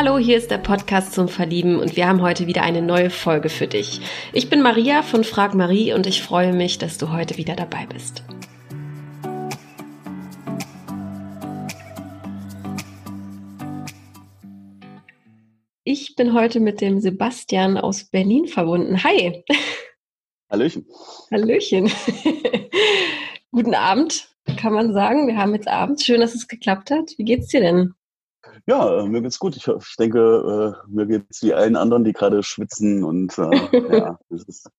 Hallo, hier ist der Podcast zum Verlieben und wir haben heute wieder eine neue Folge für dich. Ich bin Maria von Frag Marie und ich freue mich, dass du heute wieder dabei bist. Ich bin heute mit dem Sebastian aus Berlin verbunden. Hi. Hallöchen. Hallöchen. Guten Abend, kann man sagen. Wir haben jetzt Abend. Schön, dass es geklappt hat. Wie geht's dir denn? Ja, äh, mir geht's gut. Ich, ich denke, äh, mir geht's wie allen anderen, die gerade schwitzen und äh, ja, es ist,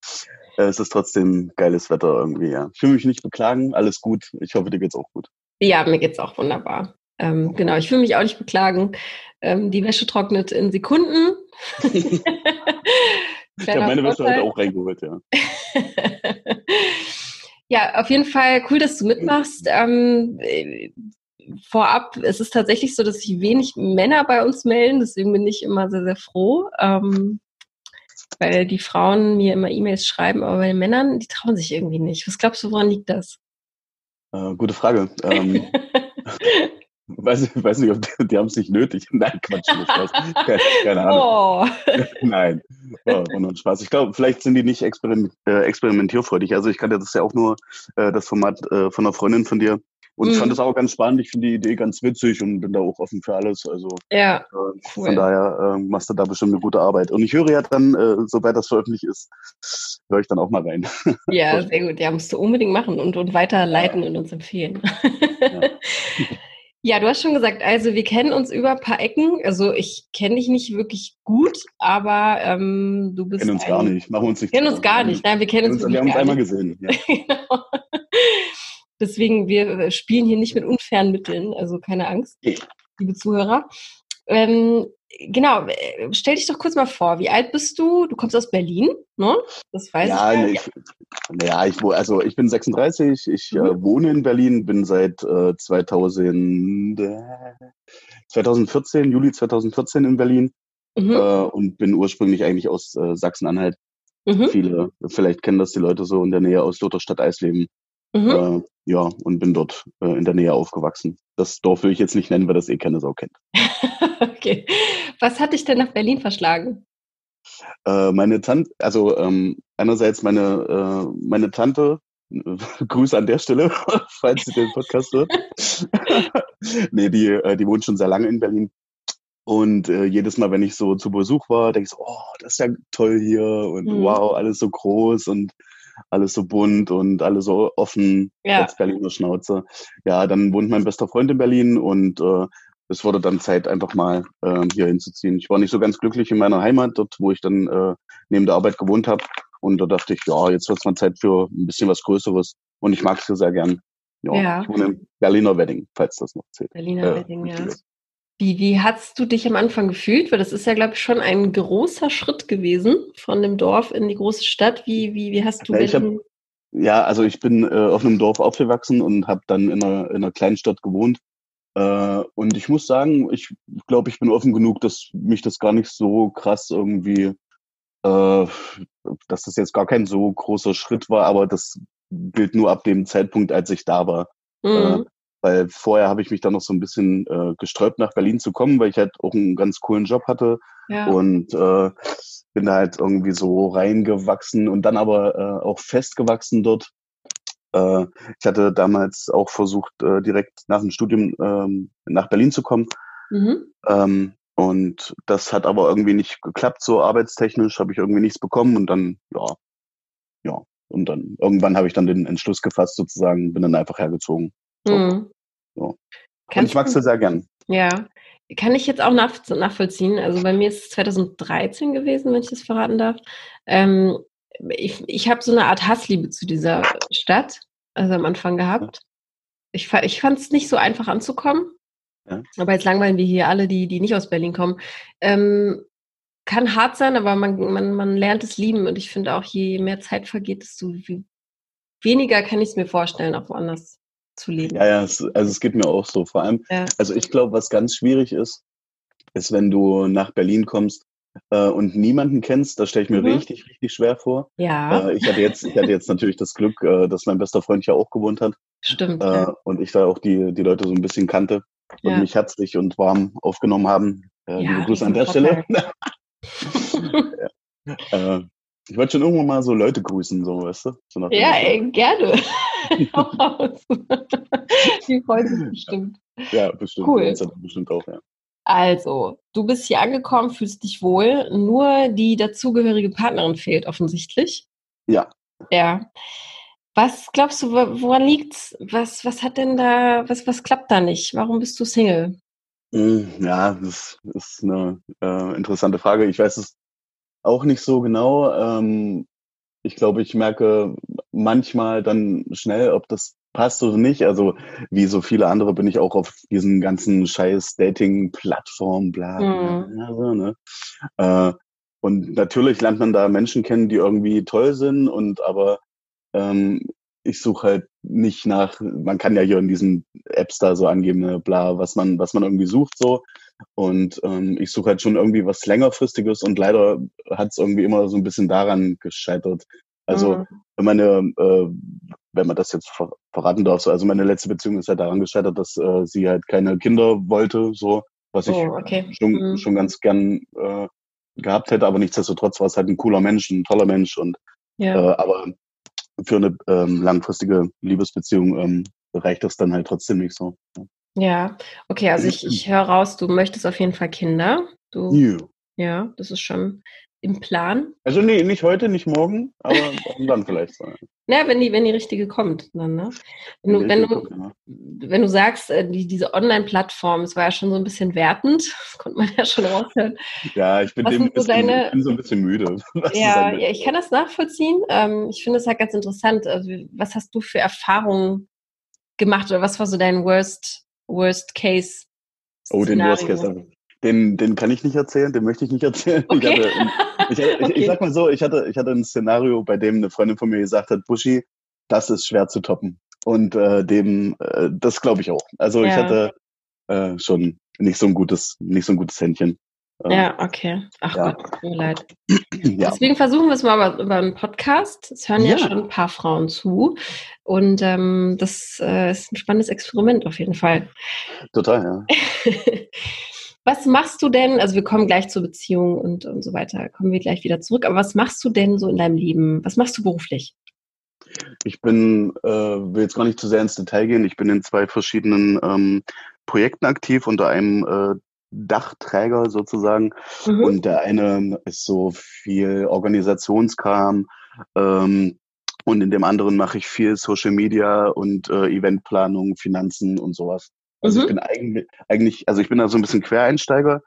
äh, es ist trotzdem geiles Wetter irgendwie. Ja. Ich will mich nicht beklagen, alles gut. Ich hoffe, dir geht's auch gut. Ja, mir geht's auch wunderbar. Ähm, genau, ich will mich auch nicht beklagen. Ähm, die Wäsche trocknet in Sekunden. ich habe meine Wäsche heute auch reingeholt, ja. ja, auf jeden Fall cool, dass du mitmachst. Ähm, vorab, es ist tatsächlich so, dass sich wenig Männer bei uns melden, deswegen bin ich immer sehr, sehr froh. Ähm, weil die Frauen mir immer E-Mails schreiben, aber bei den Männern, die trauen sich irgendwie nicht. Was glaubst du, woran liegt das? Äh, gute Frage. Ähm, weiß, weiß nicht, ob die, die haben es nicht nötig. Nein, Quatsch, Spaß. Keine, keine Ahnung. Oh. Nein, oh, nur Spaß. Ich glaube, vielleicht sind die nicht experiment, äh, experimentierfreudig. Also ich kann ja das ja auch nur äh, das Format äh, von einer Freundin von dir und mhm. ich fand das auch ganz spannend. Ich finde die Idee ganz witzig und bin da auch offen für alles. Also ja, äh, cool. von daher äh, machst du da bestimmt eine gute Arbeit. Und ich höre ja dann, äh, sobald das veröffentlicht ist, höre ich dann auch mal rein. Ja, sehr gut. Ja, musst du unbedingt machen und, und weiterleiten ja. und uns empfehlen. Ja. Ja, du hast schon gesagt, also wir kennen uns über ein paar Ecken. Also ich kenne dich nicht wirklich gut, aber ähm, du bist. Wir kennen uns gar nicht. Machen uns nicht. Kennen uns gar nicht. Nein, wir kennen uns, uns Wir haben uns einmal gesehen. Ja. genau. Deswegen, wir spielen hier nicht mit unfairen Mitteln, also keine Angst, liebe Zuhörer. Ähm, genau, äh, stell dich doch kurz mal vor, wie alt bist du? Du kommst aus Berlin, ne? Das weiß ja, ich. Ich ja, ich, also ich bin 36, ich äh, mhm. äh, wohne in Berlin, bin seit äh, 2000, äh, 2014, Juli 2014 in Berlin mhm. Äh, und bin ursprünglich eigentlich aus Sachsen-Anhalt. Mhm. Viele, vielleicht kennen das die Leute so in der Nähe aus Lutherstadt Eisleben. Mhm. Äh, ja, und bin dort äh, in der Nähe aufgewachsen. Das Dorf will ich jetzt nicht nennen, weil das eh keine Sau kennt. okay. Was hat dich denn nach Berlin verschlagen? Äh, meine Tante, also ähm, einerseits meine, äh, meine Tante, Grüße an der Stelle, falls sie den Podcast hört. nee, die, äh, die wohnt schon sehr lange in Berlin. Und äh, jedes Mal, wenn ich so zu Besuch war, denke ich so, oh, das ist ja toll hier und mhm. wow, alles so groß und alles so bunt und alles so offen, ja. als Berliner Schnauze. Ja, dann wohnt mein bester Freund in Berlin und äh, es wurde dann Zeit, einfach mal äh, hier hinzuziehen. Ich war nicht so ganz glücklich in meiner Heimat, dort, wo ich dann äh, neben der Arbeit gewohnt habe. Und da dachte ich, ja, jetzt wird es mal Zeit für ein bisschen was Größeres. Und ich mag es hier sehr gern. Ja, ja. Ich wohne im Berliner Wedding, falls das noch zählt. Berliner äh, Wedding, ja. Wie, wie hast du dich am Anfang gefühlt? Weil das ist ja, glaube ich, schon ein großer Schritt gewesen von dem Dorf in die große Stadt. Wie, wie, wie hast du ja, hab, ja, also ich bin äh, auf einem Dorf aufgewachsen und habe dann in einer, in einer kleinen Stadt gewohnt. Äh, und ich muss sagen, ich glaube, ich bin offen genug, dass mich das gar nicht so krass irgendwie, äh, dass das jetzt gar kein so großer Schritt war, aber das gilt nur ab dem Zeitpunkt, als ich da war. Mhm. Weil vorher habe ich mich dann noch so ein bisschen äh, gesträubt, nach Berlin zu kommen, weil ich halt auch einen ganz coolen Job hatte ja. und äh, bin da halt irgendwie so reingewachsen und dann aber äh, auch festgewachsen dort. Äh, ich hatte damals auch versucht, äh, direkt nach dem Studium ähm, nach Berlin zu kommen. Mhm. Ähm, und das hat aber irgendwie nicht geklappt, so arbeitstechnisch habe ich irgendwie nichts bekommen und dann, ja, ja. Und dann irgendwann habe ich dann den Entschluss gefasst, sozusagen, bin dann einfach hergezogen. Mhm. So. Und ich mag es sehr gern. Ja, kann ich jetzt auch nach, nachvollziehen. Also bei mir ist es 2013 gewesen, wenn ich das verraten darf. Ähm, ich ich habe so eine Art Hassliebe zu dieser Stadt, also am Anfang gehabt. Ich, ich fand es nicht so einfach anzukommen. Ja. Aber jetzt langweilen wir hier alle, die, die nicht aus Berlin kommen. Ähm, kann hart sein, aber man, man, man lernt es lieben. Und ich finde auch, je mehr Zeit vergeht, desto weniger kann ich es mir vorstellen, auch woanders zu leben. Ja, ja, es, also es geht mir auch so. Vor allem, ja. also ich glaube, was ganz schwierig ist, ist, wenn du nach Berlin kommst äh, und niemanden kennst, das stelle ich mir mhm. richtig, richtig schwer vor. Ja. Äh, ich hatte jetzt, ich hatte jetzt natürlich das Glück, äh, dass mein bester Freund ja auch gewohnt hat. Stimmt. Äh, ja. Und ich da auch die, die Leute so ein bisschen kannte und ja. mich herzlich und warm aufgenommen haben. Äh, liebe Grüße an der Stelle. ja. äh, ich wollte schon irgendwann mal so Leute grüßen, so, weißt du? So ja, ey, gerne. Die freuen sich bestimmt. Ja, bestimmt. Cool. Bestimmt auch, ja. Also, du bist hier angekommen, fühlst dich wohl, nur die dazugehörige Partnerin fehlt offensichtlich. Ja. Ja. Was glaubst du, woran liegt's? Was, was hat denn da, was, was klappt da nicht? Warum bist du Single? Hm, ja, das ist eine äh, interessante Frage. Ich weiß es auch nicht so genau. Ähm, ich glaube, ich merke manchmal dann schnell, ob das passt oder nicht. Also wie so viele andere bin ich auch auf diesen ganzen scheiß Dating-Plattformen, bla, bla, mhm. bla so, ne? Äh, und natürlich lernt man da Menschen kennen, die irgendwie toll sind und aber ähm, ich suche halt nicht nach, man kann ja hier in diesen Apps da so angeben, ne, bla, was man, was man irgendwie sucht so. Und ähm, ich suche halt schon irgendwie was längerfristiges und leider hat es irgendwie immer so ein bisschen daran gescheitert. Also mhm. meine, äh, wenn man das jetzt ver verraten darf, so, also meine letzte Beziehung ist halt daran gescheitert, dass äh, sie halt keine Kinder wollte, so, was ich oh, okay. schon, mhm. schon ganz gern äh, gehabt hätte, aber nichtsdestotrotz war es halt ein cooler Mensch, ein toller Mensch und ja. äh, aber für eine ähm, langfristige Liebesbeziehung ähm, reicht das dann halt trotzdem nicht so. Ja, okay, also ich, ich höre raus, du möchtest auf jeden Fall Kinder. Du, yeah. Ja, das ist schon im Plan. Also nee, nicht heute, nicht morgen, aber dann vielleicht. So. Ja, wenn die, wenn die richtige kommt, dann, ne? Wenn du, wenn du, wenn du sagst, äh, die, diese Online-Plattform, es war ja schon so ein bisschen wertend, das konnte man ja schon raushören. Ja, ich bin, dem so bisschen, deine, ich bin so ein bisschen müde. Ja, ja, ich kann das nachvollziehen. Ähm, ich finde es halt ganz interessant. Also, was hast du für Erfahrungen gemacht oder was war so dein Worst, Worst Case? Oh, den Worst Case. Den, den kann ich nicht erzählen, den möchte ich nicht erzählen. Okay. Ich, hatte, ich, okay. ich, ich, sag mal so, ich hatte, ich hatte ein Szenario, bei dem eine Freundin von mir gesagt hat, Buschi, das ist schwer zu toppen. Und äh, dem, äh, das glaube ich auch. Also ja. ich hatte äh, schon nicht so ein gutes, nicht so ein gutes Händchen. Ähm, ja, okay. Ach ja. Gott, tut mir leid. Ja. Deswegen versuchen wir es mal über, über einen Podcast. Es hören ja. ja. schon ein paar Frauen zu. Und ähm, das äh, ist ein spannendes Experiment auf jeden Fall. Total, ja. Was machst du denn, also wir kommen gleich zur Beziehung und, und so weiter, kommen wir gleich wieder zurück, aber was machst du denn so in deinem Leben? Was machst du beruflich? Ich bin, äh, will jetzt gar nicht zu sehr ins Detail gehen, ich bin in zwei verschiedenen ähm, Projekten aktiv, unter einem äh, Dachträger sozusagen. Mhm. Und der eine ist so viel Organisationskram. Ähm, und in dem anderen mache ich viel Social Media und äh, Eventplanung, Finanzen und sowas. Also mhm. ich bin eigentlich, eigentlich, also ich bin da so ein bisschen Quereinsteiger,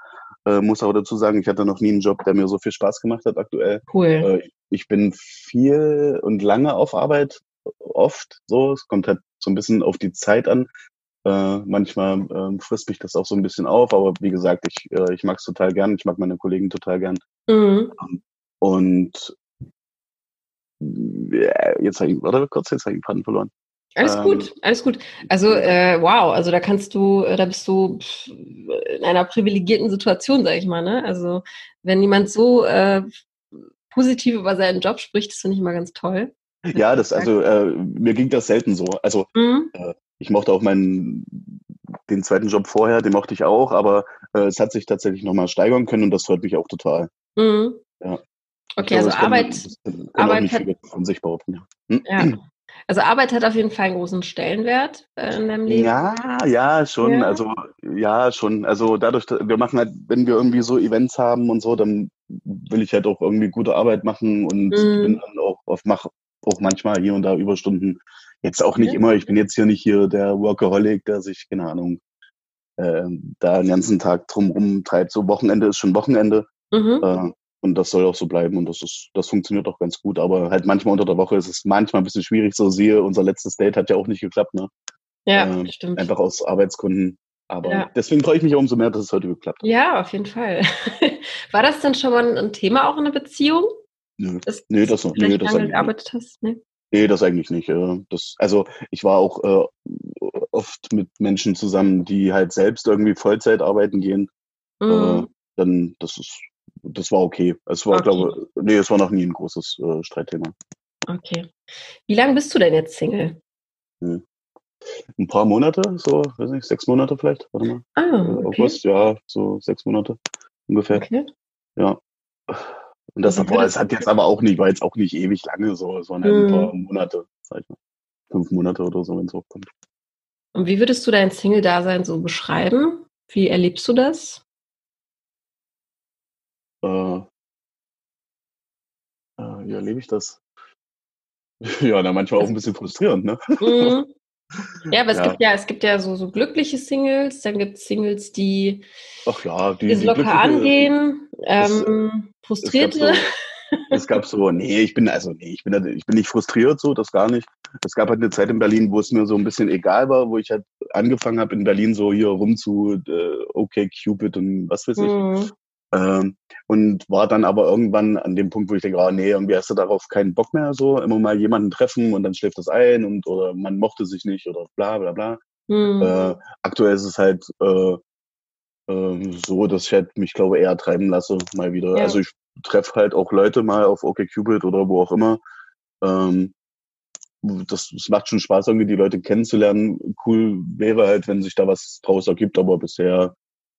äh, muss aber dazu sagen, ich hatte noch nie einen Job, der mir so viel Spaß gemacht hat aktuell. Cool. Äh, ich bin viel und lange auf Arbeit, oft so. Es kommt halt so ein bisschen auf die Zeit an. Äh, manchmal äh, frisst mich das auch so ein bisschen auf, aber wie gesagt, ich, äh, ich mag es total gern, ich mag meine Kollegen total gern. Mhm. Und ja, jetzt habe ich, warte kurz, jetzt habe ich den Faden verloren. Alles ähm, gut, alles gut. Also äh, wow, also da kannst du, äh, da bist du in einer privilegierten Situation, sag ich mal. Ne? Also wenn jemand so äh, positiv über seinen Job spricht, das finde ich immer ganz toll. Ja, das also äh, mir ging das selten so. Also mhm. äh, ich mochte auch meinen den zweiten Job vorher, den mochte ich auch, aber äh, es hat sich tatsächlich nochmal steigern können und das freut mich auch total. Mhm. Ja. Okay, glaube, also Arbeit, kann, kann Arbeit hat, von sich behaupten. Ja. ja. Also Arbeit hat auf jeden Fall einen großen Stellenwert äh, in deinem Leben. Ja, ja, schon. Ja. Also ja, schon. Also dadurch, wir machen halt, wenn wir irgendwie so Events haben und so, dann will ich halt auch irgendwie gute Arbeit machen und mhm. bin dann auch oft mach auch manchmal hier und da Überstunden. Jetzt auch nicht immer. Ich bin jetzt hier nicht hier der Workaholic, der sich keine Ahnung äh, da den ganzen Tag drum treibt. So Wochenende ist schon Wochenende. Mhm. Äh, und das soll auch so bleiben und das ist, das funktioniert auch ganz gut. Aber halt manchmal unter der Woche ist es manchmal ein bisschen schwierig. So siehe, unser letztes Date hat ja auch nicht geklappt, ne? Ja, ähm, stimmt. Einfach aus Arbeitsgründen. Aber ja. deswegen freue ich mich umso mehr, dass es heute geklappt hat. Ja, auf jeden Fall. War das denn schon mal ein Thema auch in der Beziehung? Nö, das, nee, das noch. Nee, das gearbeitet hast? Nee. Nee, das eigentlich nicht. Das, also ich war auch äh, oft mit Menschen zusammen, die halt selbst irgendwie Vollzeit arbeiten gehen. Mhm. Äh, dann das ist das war okay. Es war, okay. glaube nee, es war noch nie ein großes äh, Streitthema. Okay. Wie lange bist du denn jetzt Single? Hm. ein paar Monate, so, weiß nicht, sechs Monate vielleicht, warte mal. Ah, Äh, okay. August, ja, so sechs Monate ungefähr. okay. Ja. Und das, boah, würdest- es hat jetzt aber auch nicht, war jetzt auch nicht ewig lange so, es waren halt Mhm. ein paar Monate, sag ich mal. Fünf Monate oder so, wenn es hochkommt. Und wie würdest du dein Single-Dasein so beschreiben? Wie erlebst du das? Äh, äh, wie erlebe ich das? Ja, na, manchmal auch ein bisschen frustrierend, ne? Mhm. Ja, aber es Ja. gibt ja, es gibt ja so, so glückliche Singles, dann gibt es Singles, die Ach ja, die, es die locker glückliche- angehen, ähm, Frustrierte. es gab so, nee, ich bin also nee, ich bin ich bin nicht frustriert so, das gar nicht. Es gab halt eine Zeit in Berlin, wo es mir so ein bisschen egal war, wo ich halt angefangen habe in Berlin so hier rum zu äh, okay Cupid und was weiß ich. Mhm. Ähm, und war dann aber irgendwann an dem Punkt, wo ich denke, ah, nee, irgendwie hast du darauf keinen Bock mehr, so immer mal jemanden treffen und dann schläft das ein und oder man mochte sich nicht oder bla bla bla. Mhm. Äh, aktuell ist es halt äh, ähm, so, dass ich halt mich, glaube eher treiben lasse, mal wieder. Ja. Also ich treffe halt auch Leute mal auf OkCupid oder wo auch immer. Ähm, das, das macht schon Spaß, irgendwie die Leute kennenzulernen. Cool wäre halt, wenn sich da was draus ergibt, aber bisher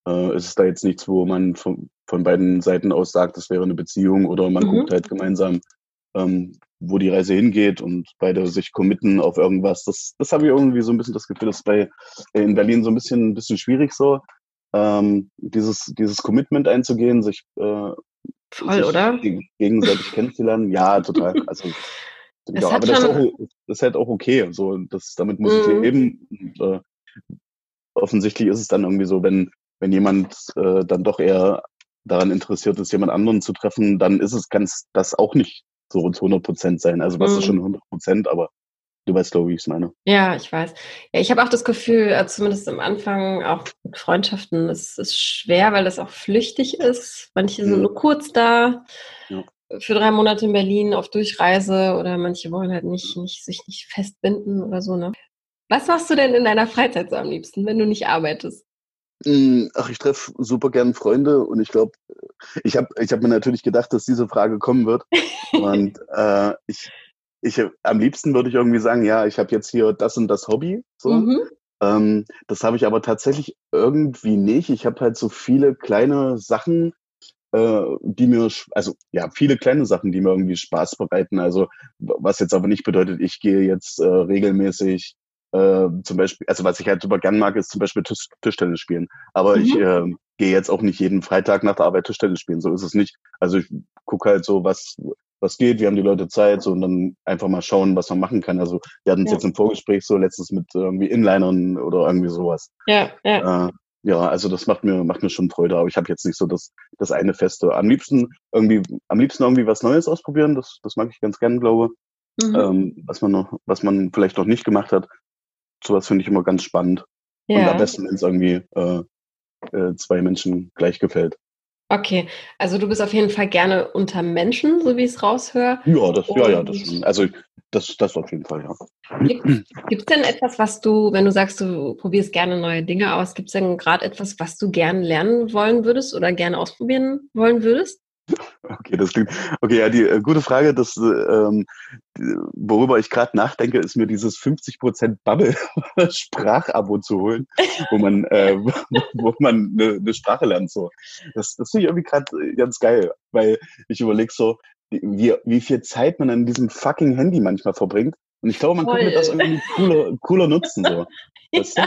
äh, ist es da jetzt nichts, wo man von, von beiden Seiten aus sagt, das wäre eine Beziehung oder man Mhm. guckt halt gemeinsam, ähm, wo die Reise hingeht und beide sich committen auf irgendwas. Das, das habe ich irgendwie so ein bisschen das Gefühl, das ist bei in Berlin so ein bisschen, ein bisschen schwierig so, ähm, dieses, dieses Commitment einzugehen, sich, äh, Voll, sich oder? geg- gegenseitig kennenzulernen. Ja, total. Also hat aber das ist, auch, das ist halt auch okay. So, das, damit muss ich Mhm. leben. Und, äh, offensichtlich ist es dann irgendwie so, wenn, wenn jemand äh, dann doch eher daran interessiert ist, jemand anderen zu treffen, dann ist es ganz das auch nicht so zu 100 Prozent sein. Also was Mhm. ist schon 100 Prozent, aber du weißt, glaube ich, wie ich es meine. Ja, ich weiß. Ja, ich habe auch das Gefühl, äh, zumindest am Anfang, auch mit Freundschaften, es ist schwer, weil das auch flüchtig ist. Manche sind Mhm. nur kurz da, Ja. für drei Monate in Berlin auf Durchreise oder manche wollen halt nicht, nicht sich nicht festbinden oder so, ne? Was machst du denn in deiner Freizeit so am liebsten, wenn du nicht arbeitest? Mm, Ach, ich treffe super gern Freunde und ich glaube, ich habe ich hab mir natürlich gedacht, dass diese Frage kommen wird. Und äh, ich, ich am liebsten würde ich irgendwie sagen, ja, ich habe jetzt hier das und das Hobby. So. Mhm. Ähm, das habe ich aber tatsächlich irgendwie nicht. Ich habe halt so viele kleine Sachen, äh, die mir, also ja, viele kleine Sachen, die mir irgendwie Spaß bereiten. Also was jetzt aber nicht bedeutet, ich gehe jetzt äh, regelmäßig äh, zum Beispiel, also was ich halt super gern mag, ist zum Beispiel Tisch, Tischtennis spielen. Aber Mhm. ich äh, gehe jetzt auch nicht jeden Freitag nach der Arbeit Tischtennis spielen. So ist es nicht. Also ich gucke halt so, was was geht, wie haben die Leute Zeit, so und dann einfach mal schauen, was man machen kann. Also wir hatten es Ja. jetzt im Vorgespräch so letztens mit irgendwie Inlinern oder irgendwie sowas. Ja, ja. Äh, ja, also das macht mir macht mir schon Freude, aber ich habe jetzt nicht so das das eine feste. Am liebsten irgendwie am liebsten irgendwie was Neues ausprobieren. Das das mag ich ganz gern, glaube. Mhm. Ähm, was man noch was man vielleicht noch nicht gemacht hat. Sowas finde ich immer ganz spannend. Und am ja. besten, wenn es irgendwie äh, äh, zwei Menschen gleich gefällt. Okay, also du bist auf jeden Fall gerne unter Menschen, so wie ich es raushöre. Ja, das ja ja das. Also das das auf jeden Fall ja. Gibt es denn etwas, was du, wenn du sagst, du probierst gerne neue Dinge aus, gibt es denn gerade etwas, was du gerne lernen wollen würdest oder gerne ausprobieren wollen würdest? Okay, das klingt. Okay, ja, die äh, gute Frage, das, äh, ähm, die- worüber ich gerade nachdenke, ist mir dieses 50% Bubble-Sprachabo zu holen, wo man, äh, wo man eine, eine Sprache lernt. So, das, das finde ich irgendwie gerade ganz geil, weil ich überlege so, wie, wie viel Zeit man an diesem fucking Handy manchmal verbringt. Und ich glaube, man könnte das irgendwie cooler, cooler nutzen. So. Weißt du?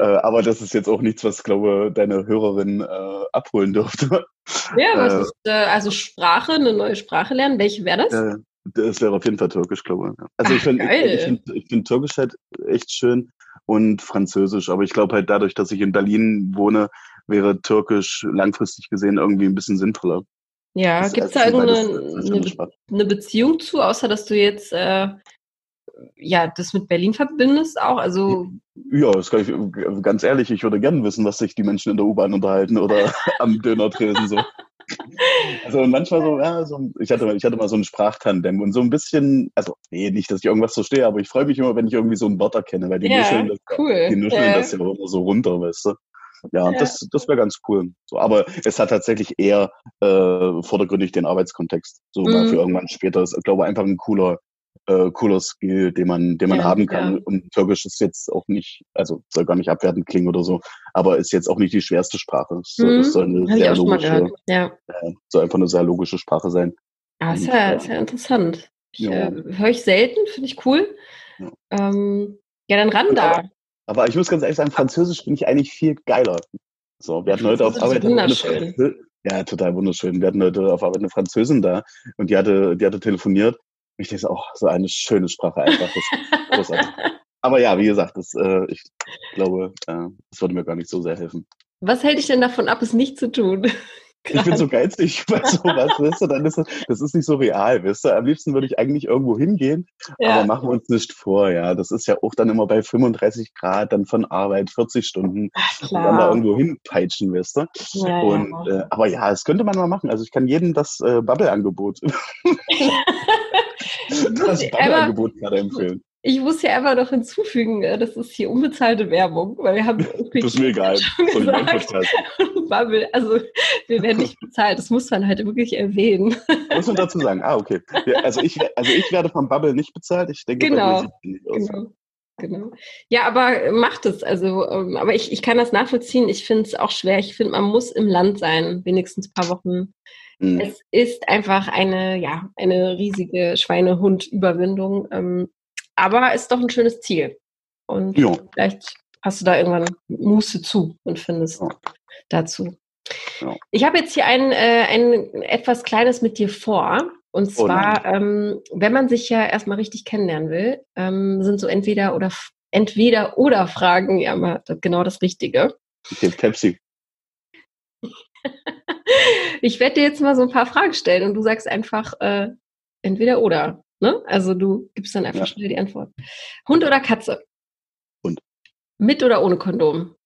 Äh, aber das ist jetzt auch nichts, was, glaube deine Hörerin äh, abholen dürfte. Ja, was Äh, ist, äh, also Sprache, eine neue Sprache lernen. Welche wäre das? Äh, das wäre auf jeden Fall Türkisch, glaube ich. Also Ach, ich finde find, find Türkisch halt echt schön und Französisch. Aber ich glaube halt dadurch, dass ich in Berlin wohne, wäre Türkisch langfristig gesehen irgendwie ein bisschen sinnvoller. ja, gibt es da irgendeine eine, eine Beziehung zu, außer dass du jetzt äh, ja das mit Berlin verbindest auch? Also Ja, das kann ich, ganz ehrlich, ich würde gerne wissen, was sich die Menschen in der U-Bahn unterhalten oder am Dönertresen so. Also manchmal so, ja, so, ich hatte, ich hatte mal so einen Sprachtandem und so ein bisschen, also nee, nicht, dass ich irgendwas verstehe, aber ich freue mich immer, wenn ich irgendwie so ein Wort erkenne, weil die ja, nuscheln das, cool. die nuscheln ja. das ja immer so runter, weißt du. Ja, Ja. das, das wäre ganz cool. So, aber es hat tatsächlich eher äh, vordergründig den Arbeitskontext. So Mhm. für irgendwann später. Ist, glaube ich, einfach ein cooler, äh, cooler Skill, den man, den man Ja, haben kann. ja. Und Türkisch ist jetzt auch nicht, also soll gar nicht abwertend klingen oder so, aber ist jetzt auch nicht die schwerste Sprache. Soll- Mhm. es soll eine ich sehr logische. Ja. äh, soll einfach eine sehr logische Sprache sein. Ah, ist ja, äh, ist ja interessant. Ich, äh, Höre ich selten, finde ich cool. Ja. Ähm, ja, dann ran da. Aber ich muss ganz ehrlich sagen, Französisch finde ich eigentlich viel geiler. So, wir hatten heute auf Arbeit ja, total wunderschön. Wir hatten heute auf Arbeit eine Französin da und die hatte, die hatte telefoniert. Ich so, oh, so eine schöne Sprache einfach. Großartig. Aber ja, wie gesagt, das, äh, ich glaube, äh, das würde mir gar nicht so sehr helfen. Was hält dich denn davon ab, es nicht zu tun? Ich bin so geizig bei sowas, weißt du, dann ist das, das ist nicht so real, weißt du. Am liebsten würde ich eigentlich irgendwo hingehen, aber ja. machen wir uns nicht vor, ja. Das ist ja auch dann immer bei 35 Grad, dann von Arbeit, 40 Stunden, Ach, und dann da irgendwo hinpeitschen, weißt du. Ja, Und, ja. äh, aber ja, das könnte man mal machen. Also ich kann jedem das äh, Bubble-Angebot, das Bubble-Angebot gerade empfehlen. ich muss hier einfach noch hinzufügen, äh, das ist hier unbezahlte Werbung, weil wir haben Das ist mir egal. schon gesagt. Bubble, also wir werden nicht bezahlt, das muss man halt wirklich erwähnen. Muss man dazu sagen. Ah, okay. Ja, also, ich, also ich werde vom Bubble nicht bezahlt. Ich denke, bei Genau. es nicht aus. Genau. Genau. Ja, aber macht es. Also, ähm, aber ich, ich kann das nachvollziehen. Ich finde es auch schwer. Ich finde, man muss im Land sein, wenigstens ein paar Wochen. Mhm. Es ist einfach eine, ja, eine riesige Schweinehund-Überwindung. Ähm, aber ist doch ein schönes Ziel. Und Ja. vielleicht hast du da irgendwann Muße zu und findest Ja. dazu. Ja. Ich habe jetzt hier ein, äh, ein etwas Kleines mit dir vor. Und Oh zwar, ähm, wenn man sich ja erstmal richtig kennenlernen will, ähm, sind so entweder oder entweder oder Fragen ja immer genau das Richtige. Okay, Pepsi. Ich werde dir jetzt mal so ein paar Fragen stellen und du sagst einfach äh, entweder oder. Ne? Also du gibst dann einfach Ja. schnell die Antwort. Hund oder Katze? Hund. Mit oder ohne Kondom?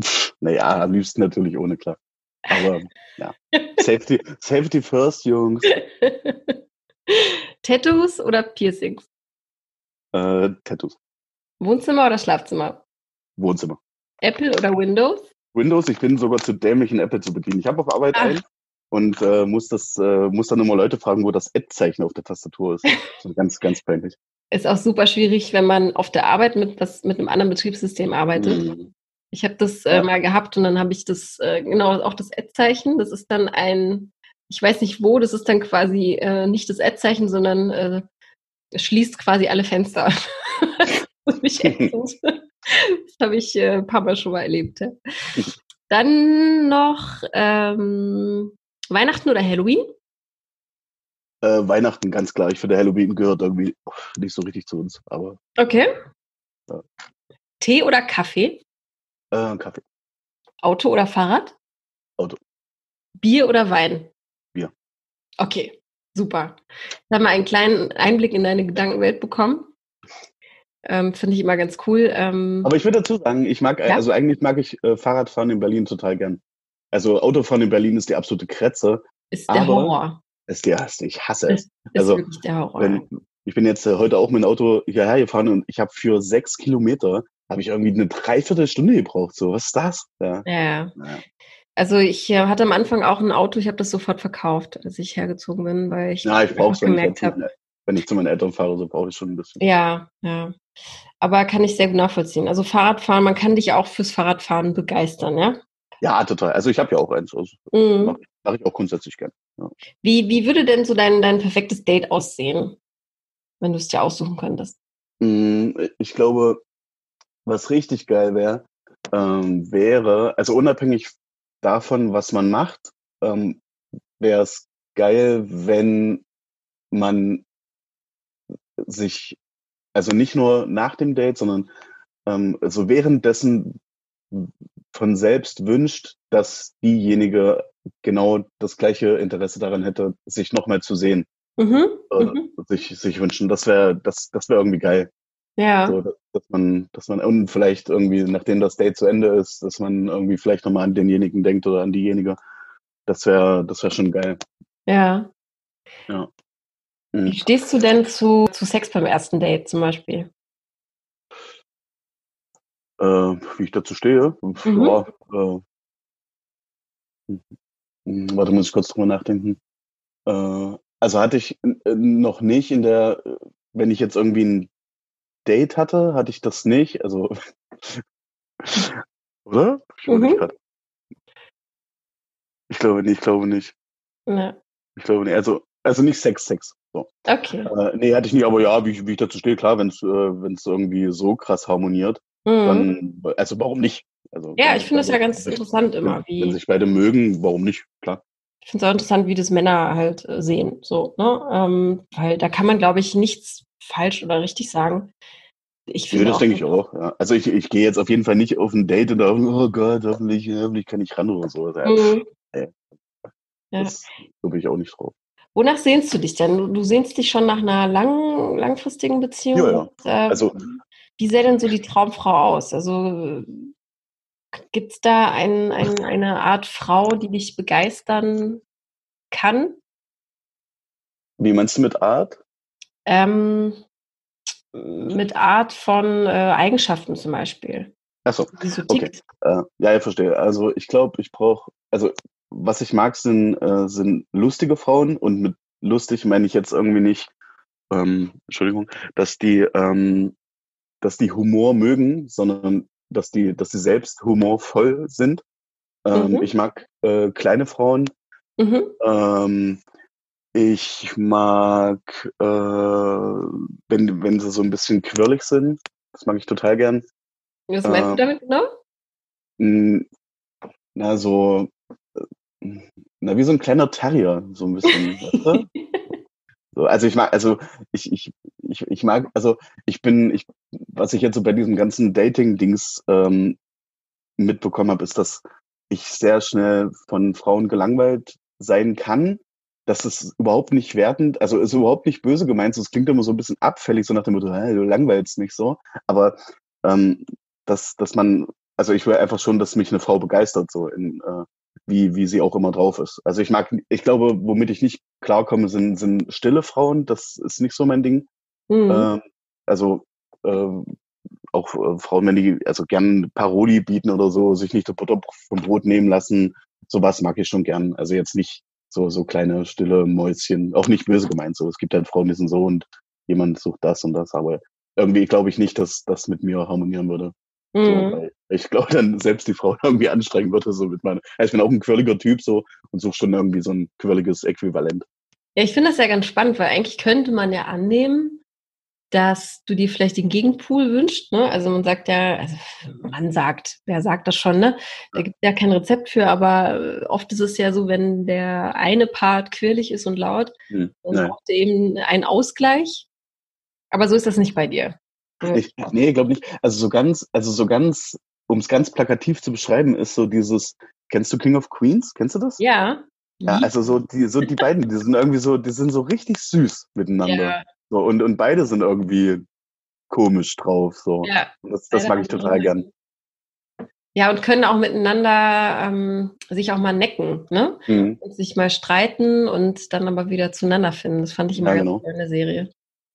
Pff, Naja, am liebsten natürlich ohne, klar. Aber ja. Safety, Safety first, Jungs. Tattoos oder Piercings? Äh, Tattoos. Wohnzimmer oder Schlafzimmer? Wohnzimmer. Apple oder Windows? Windows, ich bin sogar zu dämlich, ein Apple zu bedienen. Ich habe auf Arbeit Ach. ein und äh, muss das, äh, muss dann immer Leute fragen, wo das Ad-Zeichen auf der Tastatur ist. So ganz, ganz peinlich. Ist auch super schwierig, wenn man auf der Arbeit mit was mit einem anderen Betriebssystem arbeitet. Mhm. Ich habe das äh, Ja. mal gehabt und dann habe ich das, äh, genau, auch das Ad-Zeichen. Das ist dann ein, ich weiß nicht wo, das ist dann quasi äh, nicht das Ad-Zeichen, sondern äh, es schließt quasi alle Fenster. das ist nicht ätzend. Habe ich äh, ein paar Mal schon mal erlebt. Ja. Dann noch ähm, Weihnachten oder Halloween? Äh, Weihnachten, ganz klar. Ich finde, Halloween gehört irgendwie nicht so richtig zu uns. Aber Okay. Ja. Tee oder Kaffee? äh, Kaffee. Auto oder Fahrrad? Auto. Bier oder Wein? Bier. Okay, super. Da haben wir einen kleinen Einblick in deine Gedankenwelt bekommen. Ähm, Finde ich immer ganz cool. Ähm, Aber ich würde dazu sagen, ich mag, Ja? also eigentlich mag ich äh, Fahrradfahren in Berlin total gern. Also Autofahren in Berlin ist die absolute Kretze. ist der Horror. Ist die, ich hasse es. Ist Also, wirklich der Horror. Wenn, ich bin jetzt äh, heute auch mit dem Auto hierher gefahren und ich habe für sechs Kilometer habe ich irgendwie eine Dreiviertelstunde gebraucht. So, was ist das? Ja. ja. Ja. Also ich äh, hatte am Anfang auch ein Auto, ich habe das sofort verkauft, als ich hergezogen bin, weil ich, Ja, ich brauche es, gemerkt habe. wenn ich zu meinen Eltern fahre, so brauche ich schon ein bisschen. Ja, ja. Aber kann ich sehr gut nachvollziehen. Also Fahrradfahren, man kann dich auch fürs Fahrradfahren begeistern, ja? Ja, total. Also ich habe ja auch eins. Also Mhm. mache mach ich auch grundsätzlich gern. Wie, wie würde denn so dein, dein perfektes Date aussehen, wenn du es dir aussuchen könntest? Mm, Ich glaube, was richtig geil wäre, ähm, wäre, also unabhängig davon, was man macht, ähm, wäre es geil, wenn man sich, also nicht nur nach dem Date, sondern ähm, so währenddessen von selbst wünscht, dass diejenige genau das gleiche Interesse daran hätte, sich nochmal zu sehen Mhm. oder Mhm. sich, sich wünschen. Das wäre, das, das wäre irgendwie geil. Ja. So, dass, dass man, dass man, und vielleicht irgendwie, nachdem das Date zu Ende ist, dass man irgendwie vielleicht nochmal an denjenigen denkt oder an diejenige. Das wäre, das wäre schon geil. Ja. Mhm. Wie stehst du denn zu, zu Sex beim ersten Date zum Beispiel? Äh, wie ich dazu stehe, Mhm. ja, äh, hm, warte, muss ich kurz drüber nachdenken. Äh, Also hatte ich äh, noch nicht in der, wenn ich jetzt irgendwie ein Date hatte, hatte ich das nicht. Also, oder? Ich, mhm. ich glaube nicht, ich glaube nicht. Ja. Ich glaube nicht. Also, also nicht Sex, Sex. So. Okay. Äh, nee, hatte ich nicht, aber ja, wie, wie ich dazu stehe, klar, wenn es äh, wenn's irgendwie so krass harmoniert, mhm. dann, also warum nicht? Also, ja, ich finde das ja ganz interessant immer. Wie, wenn sich beide mögen, warum nicht? Klar. Ich finde es auch interessant, wie das Männer halt äh, sehen. So, ne? Ähm, weil da kann man, glaube ich, nichts falsch oder richtig sagen. Ich finde ja, das denke ich auch. Ja. Also ich, ich gehe jetzt auf jeden Fall nicht auf ein Date und da, oh Gott, hoffentlich, hoffentlich kann ich ran oder so. Mhm. Ja. Das, so bin ich auch nicht drauf. Wonach sehnst du dich denn? Du, du sehnst dich schon nach einer lang, langfristigen Beziehung? Ja, ja. Äh, also, wie sähe denn so die Traumfrau aus? Also gibt es da ein, ein, eine Art Frau, die dich begeistern kann? Wie meinst du mit Art? Ähm, mit Art von äh, Eigenschaften zum Beispiel. Achso, so okay. Äh, ja, ich verstehe. Also ich glaube, ich brauche, also was ich mag, sind, äh, sind lustige Frauen und mit lustig meine ich jetzt irgendwie nicht, ähm, Entschuldigung, dass die, ähm, dass die Humor mögen, sondern dass die, dass sie selbst humorvoll sind. Ähm, mhm. Ich mag äh, kleine Frauen. Mhm. Ähm, ich mag, äh, wenn, wenn sie so ein bisschen quirlig sind. Das mag ich total gern. Was meinst äh, du damit genau? Na, so, na, wie so ein kleiner Terrier, so ein bisschen. so, also ich mag, also ich, ich, ich, ich mag, also ich bin, ich, was ich jetzt so bei diesem ganzen Dating-Dings ähm, mitbekommen habe, ist, dass ich sehr schnell von Frauen gelangweilt sein kann, das ist überhaupt nicht wertend, also ist überhaupt nicht böse gemeint. Es klingt immer so ein bisschen abfällig, so nach dem Motto, hey, du langweilst nicht so. Aber ähm, dass, dass man, also ich will einfach schon, dass mich eine Frau begeistert, so in äh, wie, wie sie auch immer drauf ist. Also ich mag, ich glaube, womit ich nicht klarkomme, sind, sind stille Frauen. Das ist nicht so mein Ding. Mhm. Ähm, also äh, auch äh, Frauen, wenn die also gern Paroli bieten oder so, sich nicht der Butter vom Brot nehmen lassen, sowas mag ich schon gern. Also jetzt nicht so, so kleine, stille Mäuschen. Auch nicht böse gemeint so. Es gibt halt Frauen, die sind so und jemand sucht das und das, aber irgendwie glaube ich nicht, dass das mit mir harmonieren würde. Mhm. So, weil ich glaube, dann selbst die Frau irgendwie anstrengen würde, so mit meiner. Also ich bin auch ein quirliger Typ so und suche schon irgendwie so ein quirliges Äquivalent. Ja, ich finde das ja ganz spannend, weil eigentlich könnte man ja annehmen, dass du dir vielleicht den Gegenpool wünschst. Ne? Also man sagt ja, also man sagt, wer sagt das schon, ne? Da gibt es ja kein Rezept für, aber äh, oft ist es ja so, wenn der eine Part quirlig ist und laut, hm, dann braucht er eben einen Ausgleich. Aber so ist das nicht bei dir. Ich, nee, glaube nicht. Also so ganz, also so ganz, um es ganz plakativ zu beschreiben, ist so dieses, kennst du King of Queens? Kennst du das? Ja. Ja, also so die, so die beiden, die sind irgendwie so, die sind so richtig süß miteinander. Ja. So, und, und beide sind irgendwie komisch drauf. So. Ja, das, das mag ich total gern. Ja, und können auch miteinander ähm, sich auch mal necken, ne? Mhm. Und sich mal streiten und dann aber wieder zueinander finden. Das fand ich immer ja, genau. ganz toll in der Serie.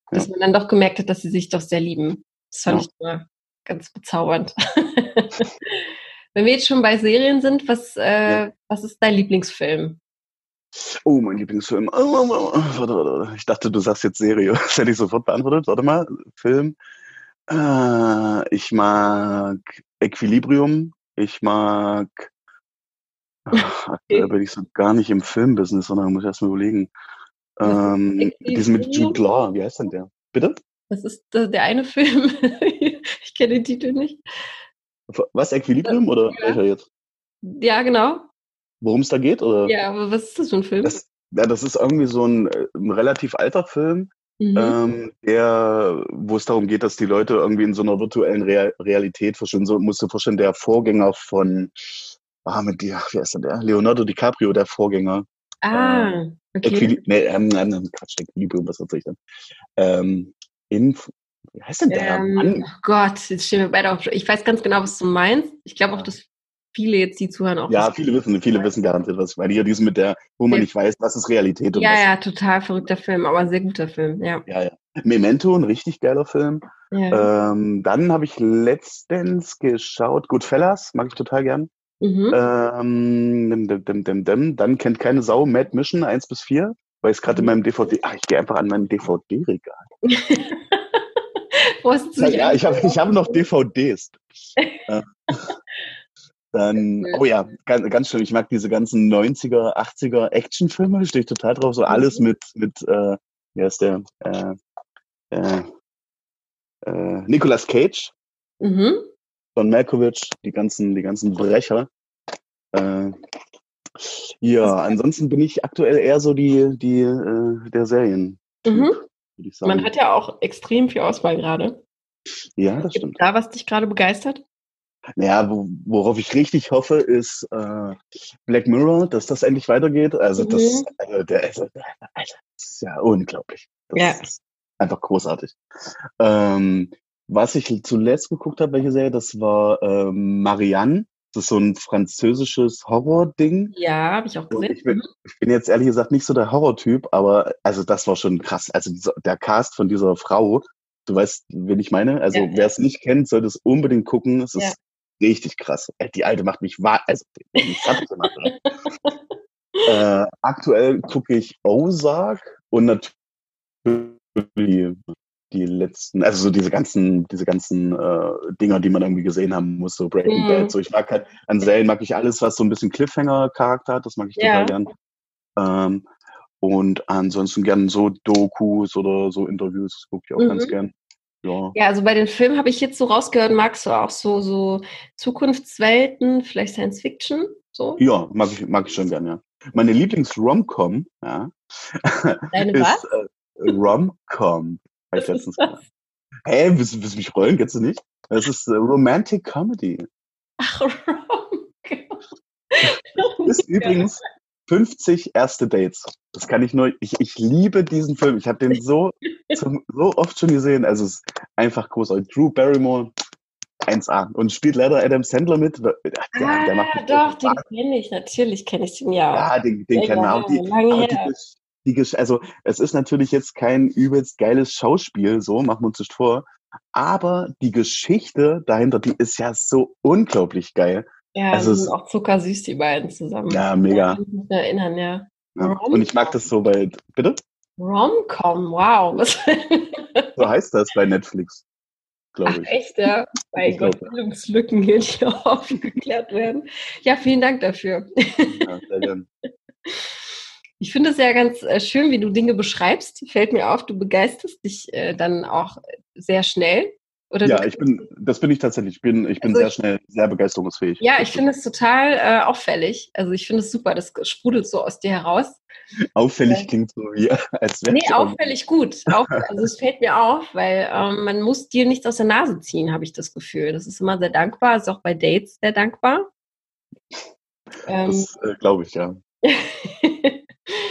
Dass ja. man dann doch gemerkt hat, dass sie sich doch sehr lieben. Das fand ja. ich immer ganz bezaubernd. Wenn wir jetzt schon bei Serien sind, was, äh, was ist dein Lieblingsfilm? Oh, mein Lieblingsfilm. Oh, oh, oh. Warte, warte, Ich dachte, du sagst jetzt Serie. Das hätte ich sofort beantwortet. Warte mal. Film. Äh, ich mag Equilibrium. Ich mag. Ach, da bin ich so gar nicht im Filmbusiness, sondern muss ich erst mal überlegen. Ähm, diesen mit Jude Law. Wie heißt denn der? Bitte? Das ist der eine Film. Ich kenne den Titel nicht. Was, Equilibrium oder ja. welcher jetzt? Ja, genau worum es da geht? Oder? Ja, aber was ist das für ein Film? Das, ja, das ist irgendwie so ein, äh, ein relativ alter Film, mhm. ähm, der, wo es darum geht, dass die Leute irgendwie in so einer virtuellen Real Realität verstehen. So musst du vorstellen, der Vorgänger von, ah, mit dir, wie heißt denn der? Leonardo DiCaprio, der Vorgänger. Ah, äh, okay. Equili nee, ähm, ähm, Quatsch, Equilibrium, was erzähl ich denn? Ähm, in, wie heißt denn der ähm, Mann? Oh Gott, jetzt stehen wir beide auf. Ich weiß ganz genau, was du meinst. Ich glaube auch, dass viele jetzt, die zuhören, auch. Ja, viele wissen, viele wissen garantiert, was ich meine. Hier diesen mit der, wo man nicht weiß, was ist Realität und Ja, was. ja, total verrückter Film, aber sehr guter Film, ja. Ja, ja. Memento, ein richtig geiler Film. Ja. Ähm, dann habe ich letztens geschaut, Goodfellas, mag ich total gern. Mhm. Ähm, dim, dim, dim. Dann kennt keine Sau Mad Mission 1 bis 4. weil ich gerade in meinem DVD, ach, ich gehe einfach an mein DVD-Regal. Wo hast du Ja, dich ja, ich habe ich hab noch DVDs. Dann, oh ja, ganz, ganz schön. Ich mag diese ganzen 90er, 80er Actionfilme, stehe ich total drauf. So alles mit, mit, äh, wie heißt der? Äh, äh, äh, Nicolas Cage, Mhm. John Malkovich, die ganzen, die ganzen Brecher. Äh, ja, ansonsten bin ich aktuell eher so die, die, äh, der Serien. Mhm. Würde ich sagen. Man hat ja auch extrem viel Auswahl gerade. ja, das Gibt stimmt. da, was dich gerade begeistert? Naja, wo, worauf ich richtig hoffe, ist äh, Black Mirror, dass das endlich weitergeht. Also das, Mhm. also, der, also, Alter, das ist ja unglaublich. Das Ja. ist einfach großartig. Ähm, was ich zuletzt geguckt habe, welche Serie, das war ähm, Marianne. Das ist so ein französisches Horror-Ding. Ja, habe ich auch gesehen. ich bin, ich bin jetzt ehrlich gesagt nicht so der Horrortyp, aber also das war schon krass. Also dieser, der Cast von dieser Frau, du weißt, wen ich meine. Also Ja, wer es nicht kennt, sollte es unbedingt gucken. Es ist Ja. richtig krass. Die alte macht mich wahr. Also gemacht. äh, aktuell gucke ich Ozark und natürlich die letzten, also so diese ganzen, diese ganzen äh, Dinger, die man irgendwie gesehen haben muss, so Breaking Mhm. Bad. So ich mag halt, an Serien mag ich alles, was so ein bisschen Cliffhanger-Charakter hat, das mag ich Ja. total gern. Ähm, und ansonsten gern so Dokus oder so Interviews, das gucke ich auch Mhm. ganz gern. Ja. Ja, also bei den Filmen habe ich jetzt so rausgehört, magst du auch so, so Zukunftswelten, vielleicht Science Fiction? So? Ja, mag ich, mag ich schon gern, ja. Meine Lieblings-Rom-Com, ja, Deine ist was? äh, Rom-Com. Hab ich letztens das? Hä, willst, willst du mich rollen? Kennst du nicht? Das ist äh, Romantic Comedy. Ach, Rom. Ist übrigens 50 erste Dates. Das kann ich nur, ich, ich liebe diesen Film. Ich habe den so, zum, so oft schon gesehen. Also es ist einfach großartig. Drew Barrymore, 1A. Und spielt leider Adam Sandler mit. Der, der ah, mich doch, den kenne ich. Natürlich kenne ich den ja. Ja, den, den wir auch. Die, lange aber die, die, Gesch- also es ist natürlich jetzt kein übelst geiles Schauspiel, so machen wir uns nicht vor. Aber die Geschichte dahinter, die ist ja so unglaublich geil. Ja, also sind auch zuckersüß, die beiden zusammen. Ja, mega. ich mich erinnern, ja. Ja. Und ich mag das so bei, bitte? Rom-Com, wow. So heißt das bei Netflix, glaube ich. echt, ja. Glaube. Bildungslücken hier, die aufgeklärt werden. Ja, vielen Dank dafür. Ja, sehr gern. Ich finde es ja ganz äh, schön, wie du Dinge beschreibst. Fällt mir auf, du begeisterst dich äh, dann auch sehr schnell. Oder ja, ich bin, das bin ich tatsächlich. Ich bin, ich bin Also sehr ich- schnell, sehr begeisterungsfähig. ja, ich finde es total äh, auffällig. Also ich finde es super, das sprudelt so aus dir heraus. Auffällig Ja. klingt so wie, als wäre Nee, auffällig gut. Auf, also es fällt mir auf, weil ähm, man muss dir nichts aus der Nase ziehen, habe ich das Gefühl. Das ist immer sehr dankbar, ist auch bei Dates sehr dankbar. Ähm, Das äh, glaube ich, ja.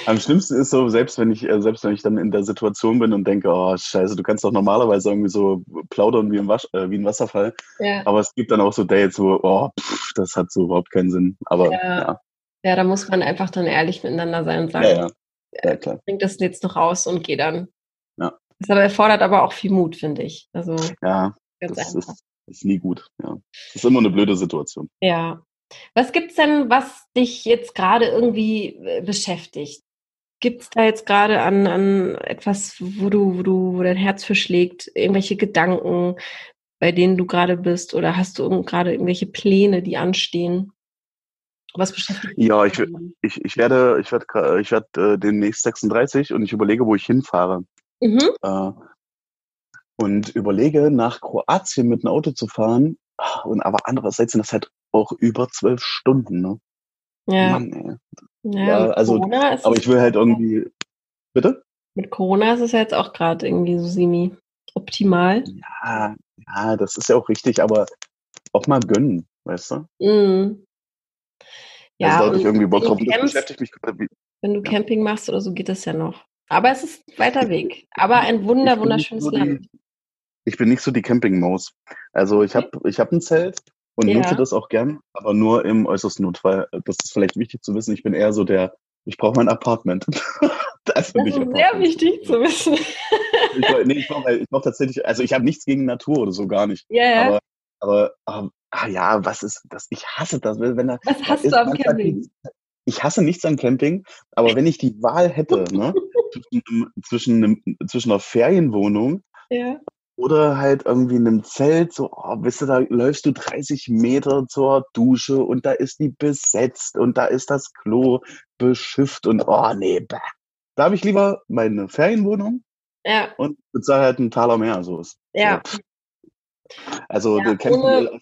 Am schlimmsten ist so, selbst wenn ich, äh, selbst wenn ich dann in der Situation bin und denke, oh scheiße, du kannst doch normalerweise irgendwie so plaudern wie ein, Wasch, äh, wie ein Wasserfall. ja. Aber es gibt dann auch so Dates, wo, oh, pff, das hat so überhaupt keinen Sinn. Aber Ja. ja, ja, da muss man einfach dann ehrlich miteinander sein und sagen, ja, ja, klar. bring das jetzt noch raus und geh dann. Ja. Das aber erfordert aber auch viel Mut, finde ich. Also Ja, ganz das einfach. ist, ist nie gut. Ja. Das ist immer eine blöde Situation. Ja. Was gibt's denn, was dich jetzt gerade irgendwie äh, beschäftigt? Gibt's da jetzt gerade an, an etwas, wo du, wo du, wo dein Herz für schlägt, irgendwelche Gedanken, bei denen du gerade bist, oder hast du gerade irgendwelche Pläne, die anstehen? Was beschäftigt dich? Ja, ich, ich, ich werde, ich werde, ich werde äh, demnächst 36 und ich überlege, wo ich hinfahre. Mhm. Äh, und überlege, nach Kroatien mit einem Auto zu fahren. Ah, Und aber andererseits sind das halt auch über zwölf Stunden, ne? Ja. Mann, ey. Ja, ja, also, Aber ich will halt irgendwie. Bitte? Mit Corona ist es jetzt auch gerade irgendwie so semi optimal. Ja, ja, das ist ja auch richtig, aber auch mal gönnen, weißt du? Mhm. Ja, also da ich irgendwie Bock wenn drauf. beschäftigt mich gerade. wie- Wenn du Ja. Camping machst oder so, geht das ja noch. Aber es ist ein weiter Weg. Aber ein wunder, wunderschönes so die- Land. Ich bin nicht so die Campingmaus. Also ich habe ich hab ein Zelt und Ja. nutze das auch gern, aber nur im äußersten Notfall. Das ist vielleicht wichtig zu wissen. Ich bin eher so der, ich brauche mein Apartment. Das nicht ist sehr Apartment. wichtig zu wissen. Ich, nee, ich brauche brauch tatsächlich, also ich habe nichts gegen Natur oder so gar nicht. Ja, ja. Aber, aber ähm, ah ja, was ist das? Ich hasse das, wenn da Was hast ist du am Camping? Ich hasse nichts am Camping, aber wenn ich die Wahl hätte, ne, zwischen, zwischen, einem, zwischen einer Ferienwohnung Ja. Oder halt irgendwie in einem Zelt, so, oh, weißt du, da läufst du 30 Meter zur Dusche und da ist die besetzt und da ist das Klo beschifft und oh nee, bäh. Da habe ich lieber meine Ferienwohnung Ja, und bezahle halt einen Taler mehr. So ist. ja. So. Also Ja, ohne-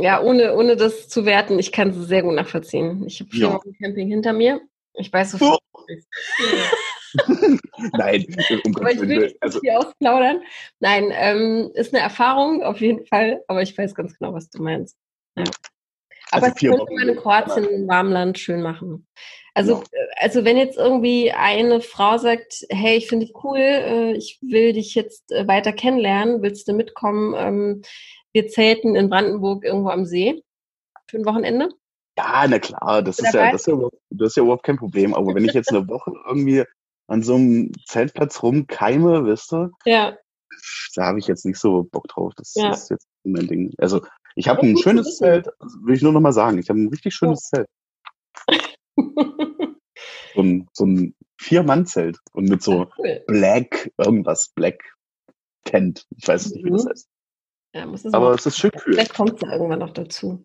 Ja, ohne, ohne das zu werten, ich kann es sehr gut nachvollziehen. Ich habe vier Ja. Camping hinter mir. Ich weiß sofort, ist. Nein, um Aber ich will nicht Also, viel ausplaudern. Nein, ähm, ist eine Erfahrung auf jeden Fall, aber ich weiß ganz genau, was du meinst. Ja. Aber Also es könnte man in Kroatien man- im warmen Land schön machen. Also, Ja. äh, also wenn jetzt irgendwie eine Frau sagt, hey, ich finde dich cool, äh, ich will dich jetzt äh, weiter kennenlernen, willst du mitkommen? Ähm, wir zelten in Brandenburg irgendwo am See für ein Wochenende. ja, na klar, das ist ja, das ist ja, das ist ja überhaupt kein Problem. Aber wenn ich jetzt eine Woche irgendwie an so einem Zeltplatz rumkeime, weißt du, Ja, da habe ich jetzt nicht so Bock drauf. Das Ja. ist jetzt mein Ding. Also ich habe Ja, ein schönes. Zelt, will ich nur noch mal sagen. Ich habe ein richtig schönes Zelt. So ein, so ein Vier-Mann-Zelt und mit so cool. Black, irgendwas, Black Tent. Ich weiß nicht, wie das Mhm. heißt. Ja, Aber es ist schön kühl. Vielleicht kommt es ja irgendwann noch dazu.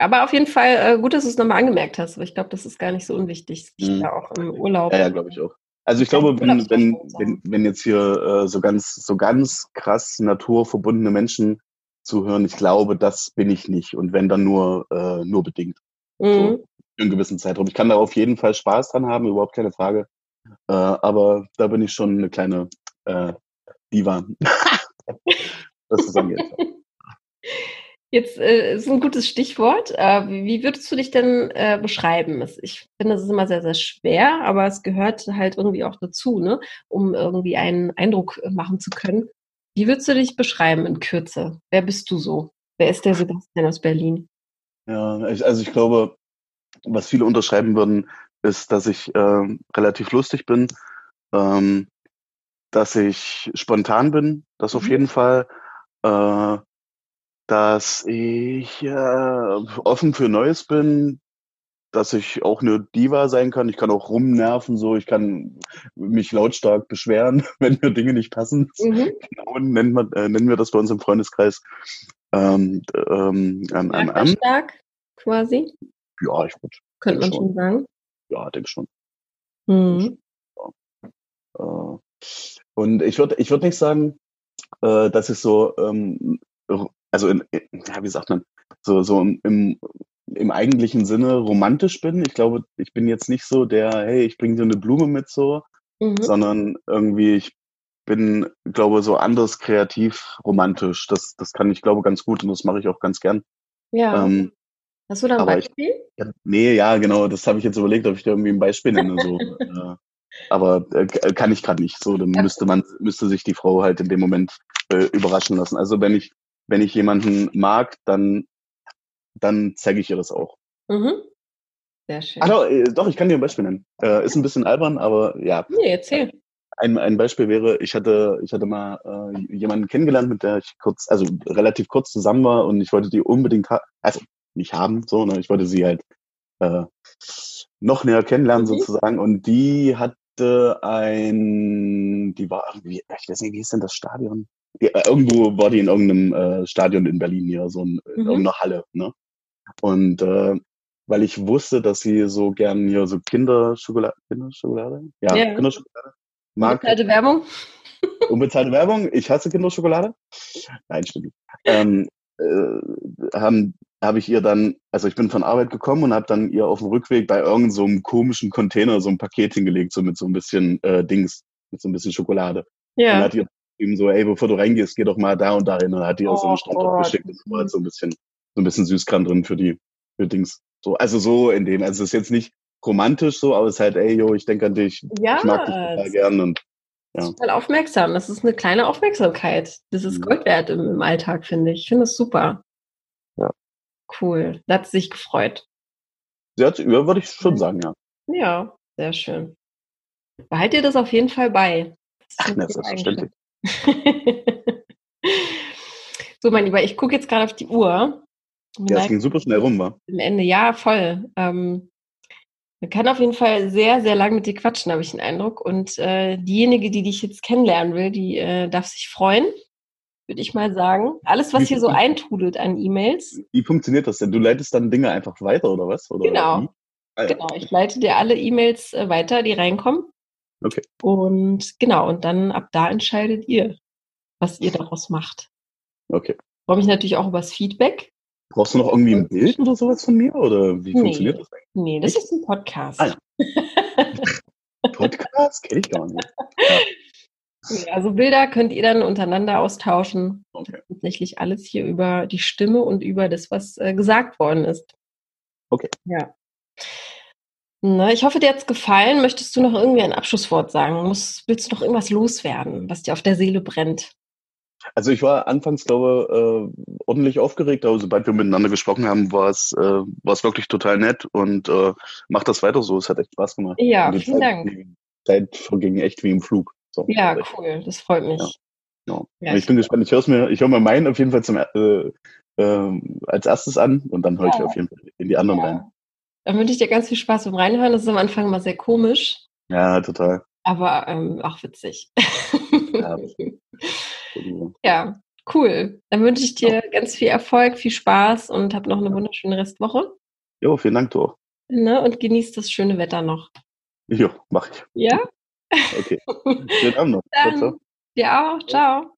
Ja. Aber auf jeden Fall äh, gut, dass du es nochmal angemerkt hast, weil ich glaube, das ist gar nicht so unwichtig, sich Mhm. da auch im Urlaub. Ja, ja, glaube ich auch. Also ich Ja, glaube, wenn, wenn, wenn, wenn jetzt hier äh, so ganz, so ganz krass naturverbundene Menschen zuhören, ich glaube, das bin ich nicht. Und wenn dann nur, äh, nur bedingt. Mhm. Für einen gewissen Zeitraum. Ich kann da auf jeden Fall Spaß dran haben, überhaupt keine Frage. Äh, aber da bin ich schon eine kleine äh, Diva. Das angeht. Jetzt äh, ist ein gutes Stichwort. Äh, wie, würdest du dich denn äh, beschreiben? Es- Ich finde, das ist immer sehr, sehr schwer, aber es gehört halt irgendwie auch dazu, ne? um irgendwie einen Eindruck äh, machen zu können. Wie würdest du dich beschreiben in Kürze? Wer bist du so? Wer ist der Sebastian aus Berlin? Ja, also ich glaube, was viele unterschreiben würden, ist, dass ich ähm, relativ lustig bin, ähm, dass ich spontan bin, das auf Mhm. jeden Fall, äh, dass ich äh, offen für Neues bin, dass ich auch eine Diva sein kann. Ich kann auch rumnerven, so ich kann mich lautstark beschweren, wenn mir Dinge nicht passen. Mhm. Genau, nennen wir, äh, nennen wir das bei uns im Freundeskreis. Ähm, ähm, ähm, ähm, stark quasi, ja, ich würde, könnte man Schon. schon sagen. ja, denke schon. Mhm. Äh, und ich würde ich würd nicht sagen, äh, dass ich so, ähm, also in, ja, wie sagt man, so, so im, im, im eigentlichen Sinne romantisch bin. Ich glaube, ich bin jetzt nicht so der, hey, ich bringe dir eine Blume mit so, Mhm. sondern irgendwie, ich bin, glaube so anders kreativ romantisch. Das, das kann ich, glaube ganz gut und das mache ich auch ganz gern. Ja. Ähm, Hast du da ein aber ich- Beispiel? Ja, nee, ja, genau, das habe ich jetzt überlegt, ob ich da irgendwie ein Beispiel nenne. So. äh, aber äh, k- kann ich gerade nicht. So, dann Ja. müsste man, müsste sich die Frau halt in dem Moment äh, überraschen lassen. Also wenn ich, wenn ich jemanden mag, dann, dann zeige ich ihr das auch. Mhm. Sehr schön. Ah, doch, äh, doch, ich kann dir ein Beispiel nennen. Äh, ist ein bisschen albern, aber ja. Nee, erzähl. Ein, ein Beispiel wäre, ich hatte, ich hatte mal äh, jemanden kennengelernt, mit der ich kurz, also relativ kurz zusammen war und ich wollte die unbedingt, ha also nicht haben, so, ne, ich wollte sie halt äh, noch näher kennenlernen Mhm. sozusagen und die hatte ein, die war irgendwie, ich weiß nicht, wie hieß denn das Stadion? Äh, irgendwo war die in irgendeinem äh, Stadion in Berlin hier, so in, in Mhm. irgendeiner Halle, ne? Und äh, weil ich wusste, dass sie so gern hier so Kinderschokolade, Kinderschokolade? Ja, Ja. Kinderschokolade. Mag, Unbezahlte Werbung? Unbezahlte Werbung, ich hasse Kinderschokolade. Nein, stimmt nicht. Ähm, äh, haben habe ich ihr dann, also ich bin von Arbeit gekommen und habe dann ihr auf dem Rückweg bei irgendeinem so einem komischen Container so ein Paket hingelegt, so mit so ein bisschen äh, Dings, mit so ein bisschen Schokolade. Und Ja. hat ihr ihm so, ey, bevor du reingehst, geh doch mal da und da hin. Und hat ihr so Oh einen Strand Gott. geschickt. Und war halt so ein bisschen, so ein bisschen Süßkram drin für die, für Dings. So, also so in dem, also es ist jetzt nicht romantisch so, aber es ist halt, ey, yo, ich denke an dich, Ja, ich mag dich total gern und ja. total aufmerksam. Das ist eine kleine Aufmerksamkeit. Das ist Mhm. Gold wert im, im Alltag, finde ich. Ich finde das super. Ja. Cool. Da hat sie sich gefreut. sie hat, ja, würde ich schon sagen, ja. Ja, sehr schön. Behalt dir das auf jeden Fall bei. Das Ach, eine ne, selbstverständlich. So, mein Lieber, ich gucke jetzt gerade auf die Uhr. Ja, es ging super schnell rum, war. dem Ende. Ja, voll. Ähm, Man kann auf jeden Fall sehr, sehr lang mit dir quatschen, habe ich den Eindruck. Und äh, diejenige, die dich jetzt kennenlernen will, die äh, darf sich freuen, würde ich mal sagen. Alles, was hier so eintrudelt an E-Mails. Wie funktioniert das denn? Du leitest dann Dinge einfach weiter oder was? Oder Genau. Ah, ja. Genau, ich leite dir alle E-Mails äh, weiter, die reinkommen. Okay. Und genau, und dann ab da entscheidet ihr, was ihr daraus macht. Okay. Ich freue mich natürlich auch über das Feedback. Brauchst du noch irgendwie ein Bild oder sowas von mir? Oder wie Nee. funktioniert das eigentlich? Nee, das ist ein Podcast. Ah, Podcast? Kenn ich gar nicht. Ja, Also Bilder könnt ihr dann untereinander austauschen. Okay. Tatsächlich alles hier über die Stimme und über das, was äh, gesagt worden ist. Okay. Ja. Na, ich hoffe, dir hat's gefallen. Möchtest du noch irgendwie ein Abschlusswort sagen? Muss, willst du noch irgendwas loswerden, was dir auf der Seele brennt? Also ich war anfangs, glaube äh, ordentlich aufgeregt, aber sobald wir miteinander gesprochen haben, war es, äh, war es wirklich total nett und äh, macht das weiter so. Es hat echt Spaß gemacht. Ja, vielen Zeit, Dank. Die Zeit verging echt wie im Flug. So, Ja, echt. cool. Das freut mich. Ja. Ja, ich bin gespannt. Ich höre mir, ich höre mir meinen auf jeden Fall zum, äh, äh, als erstes an und dann höre ich Ja. auf jeden Fall in die anderen Ja. rein. Dann wünsche ich dir ganz viel Spaß beim Reinhören. Das ist am Anfang mal sehr komisch, Ja, total. aber ähm, auch witzig. Ja. Ja, cool. Dann wünsche ich dir ganz viel Erfolg, viel Spaß und hab noch eine wunderschöne Restwoche. Jo, vielen Dank, Thor. Ne? Und genieß das schöne Wetter noch. Jo, mach ich. Ja? Okay. Schönen Abend noch. Ciao, ciao. Dann dir auch. Ciao.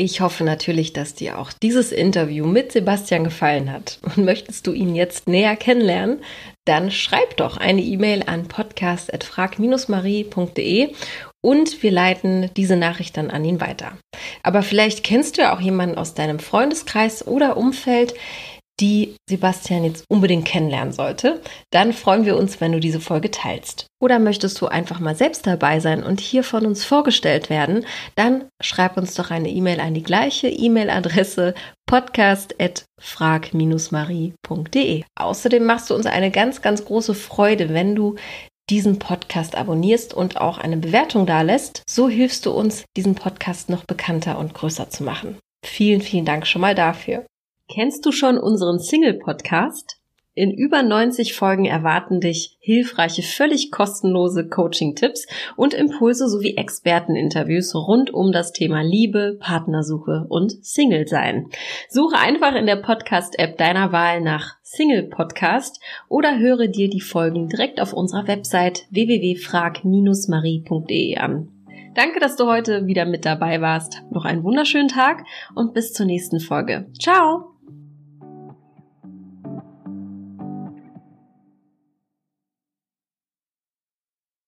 Ich hoffe natürlich, dass dir auch dieses Interview mit Sebastian gefallen hat. Und möchtest du ihn jetzt näher kennenlernen, dann schreib doch eine E-Mail an podcast.frag-marie.de und wir leiten diese Nachricht dann an ihn weiter. Aber vielleicht kennst du ja auch jemanden aus deinem Freundeskreis oder Umfeld, die Sebastian jetzt unbedingt kennenlernen sollte, dann freuen wir uns, wenn du diese Folge teilst. Oder möchtest du einfach mal selbst dabei sein und hier von uns vorgestellt werden, dann schreib uns doch eine E-Mail an die gleiche E-Mail-Adresse podcast.frag-marie.de. Außerdem machst du uns eine ganz, ganz große Freude, wenn du diesen Podcast abonnierst und auch eine Bewertung dalässt. So hilfst du uns, diesen Podcast noch bekannter und größer zu machen. Vielen, vielen Dank schon mal dafür. Kennst du schon unseren Single-Podcast? In über 90 Folgen erwarten dich hilfreiche, völlig kostenlose Coaching-Tipps und Impulse sowie Experteninterviews rund um das Thema Liebe, Partnersuche und Single-Sein. Suche einfach in der Podcast-App deiner Wahl nach Single Podcast oder höre dir die Folgen direkt auf unserer Website www.frag-marie.de an. Danke, dass du heute wieder mit dabei warst. Noch einen wunderschönen Tag und bis zur nächsten Folge. Ciao!